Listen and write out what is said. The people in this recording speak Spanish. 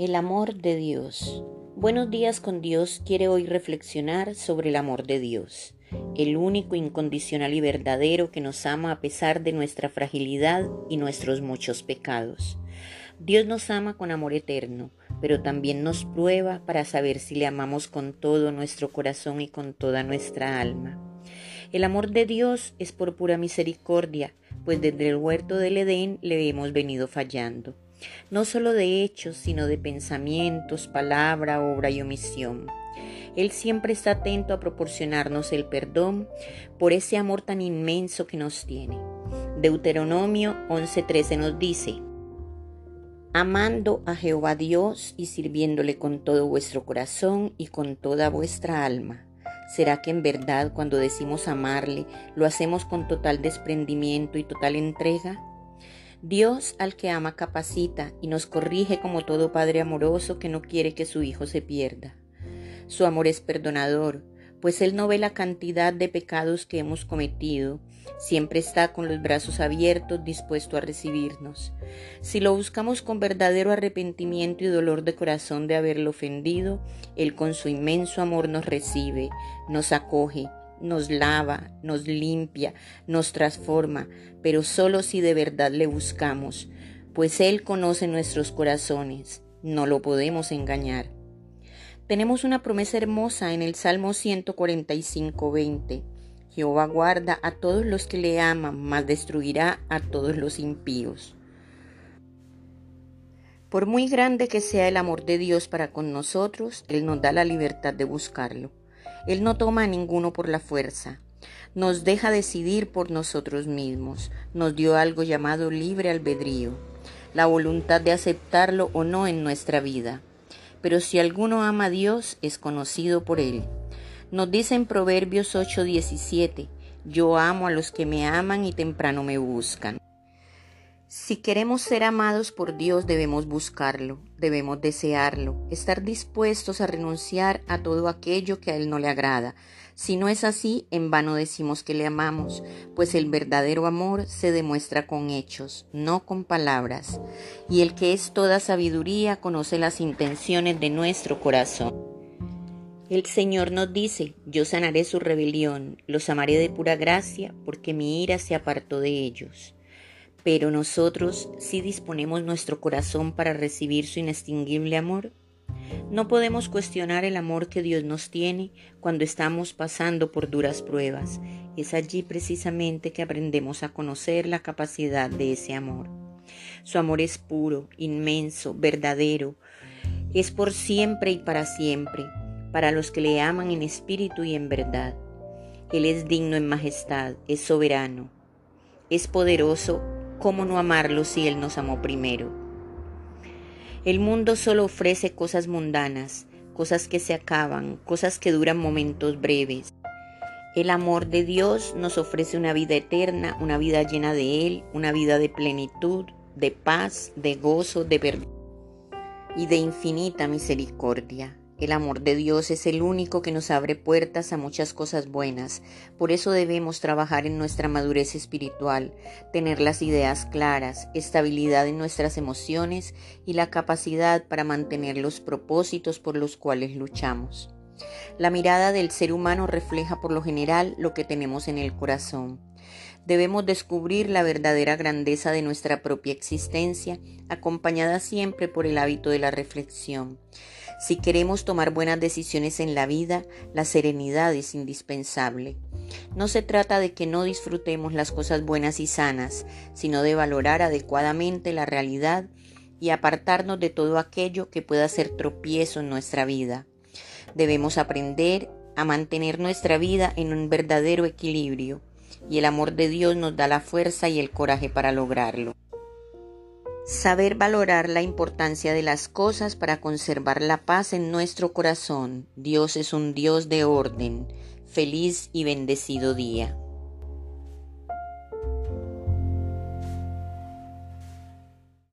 El amor de Dios. Buenos días con Dios quiere hoy reflexionar sobre el amor de Dios, el único incondicional y verdadero que nos ama a pesar de nuestra fragilidad y nuestros muchos pecados. Dios nos ama con amor eterno, pero también nos prueba para saber si le amamos con todo nuestro corazón y con toda nuestra alma. El amor de Dios es por pura misericordia, pues desde el huerto del Edén le hemos venido fallando no solo de hechos, sino de pensamientos, palabra, obra y omisión. Él siempre está atento a proporcionarnos el perdón por ese amor tan inmenso que nos tiene. Deuteronomio 11:13 nos dice, amando a Jehová Dios y sirviéndole con todo vuestro corazón y con toda vuestra alma. ¿Será que en verdad cuando decimos amarle lo hacemos con total desprendimiento y total entrega? Dios al que ama capacita y nos corrige como todo Padre amoroso que no quiere que su Hijo se pierda. Su amor es perdonador, pues Él no ve la cantidad de pecados que hemos cometido, siempre está con los brazos abiertos dispuesto a recibirnos. Si lo buscamos con verdadero arrepentimiento y dolor de corazón de haberlo ofendido, Él con su inmenso amor nos recibe, nos acoge, nos lava, nos limpia, nos transforma, pero solo si de verdad le buscamos, pues Él conoce nuestros corazones, no lo podemos engañar. Tenemos una promesa hermosa en el Salmo 145, 20. Jehová guarda a todos los que le aman, mas destruirá a todos los impíos. Por muy grande que sea el amor de Dios para con nosotros, Él nos da la libertad de buscarlo. Él no toma a ninguno por la fuerza. Nos deja decidir por nosotros mismos. Nos dio algo llamado libre albedrío, la voluntad de aceptarlo o no en nuestra vida. Pero si alguno ama a Dios, es conocido por Él. Nos dice en Proverbios 8:17, yo amo a los que me aman y temprano me buscan. Si queremos ser amados por Dios debemos buscarlo, debemos desearlo, estar dispuestos a renunciar a todo aquello que a Él no le agrada. Si no es así, en vano decimos que le amamos, pues el verdadero amor se demuestra con hechos, no con palabras. Y el que es toda sabiduría conoce las intenciones de nuestro corazón. El Señor nos dice, yo sanaré su rebelión, los amaré de pura gracia, porque mi ira se apartó de ellos. Pero nosotros sí disponemos nuestro corazón para recibir su inextinguible amor. No podemos cuestionar el amor que Dios nos tiene cuando estamos pasando por duras pruebas. Es allí precisamente que aprendemos a conocer la capacidad de ese amor. Su amor es puro, inmenso, verdadero. Es por siempre y para siempre, para los que le aman en espíritu y en verdad. Él es digno en majestad, es soberano, es poderoso ¿cómo no amarlo si Él nos amó primero? El mundo solo ofrece cosas mundanas, cosas que se acaban, cosas que duran momentos breves. El amor de Dios nos ofrece una vida eterna, una vida llena de Él, una vida de plenitud, de paz, de gozo, de verdad y de infinita misericordia. El amor de Dios es el único que nos abre puertas a muchas cosas buenas. Por eso debemos trabajar en nuestra madurez espiritual, tener las ideas claras, estabilidad en nuestras emociones y la capacidad para mantener los propósitos por los cuales luchamos. La mirada del ser humano refleja por lo general lo que tenemos en el corazón. Debemos descubrir la verdadera grandeza de nuestra propia existencia, acompañada siempre por el hábito de la reflexión. Si queremos tomar buenas decisiones en la vida, la serenidad es indispensable. No se trata de que no disfrutemos las cosas buenas y sanas, sino de valorar adecuadamente la realidad y apartarnos de todo aquello que pueda ser tropiezo en nuestra vida. Debemos aprender a mantener nuestra vida en un verdadero equilibrio, y el amor de Dios nos da la fuerza y el coraje para lograrlo. Saber valorar la importancia de las cosas para conservar la paz en nuestro corazón. Dios es un Dios de orden. Feliz y bendecido día.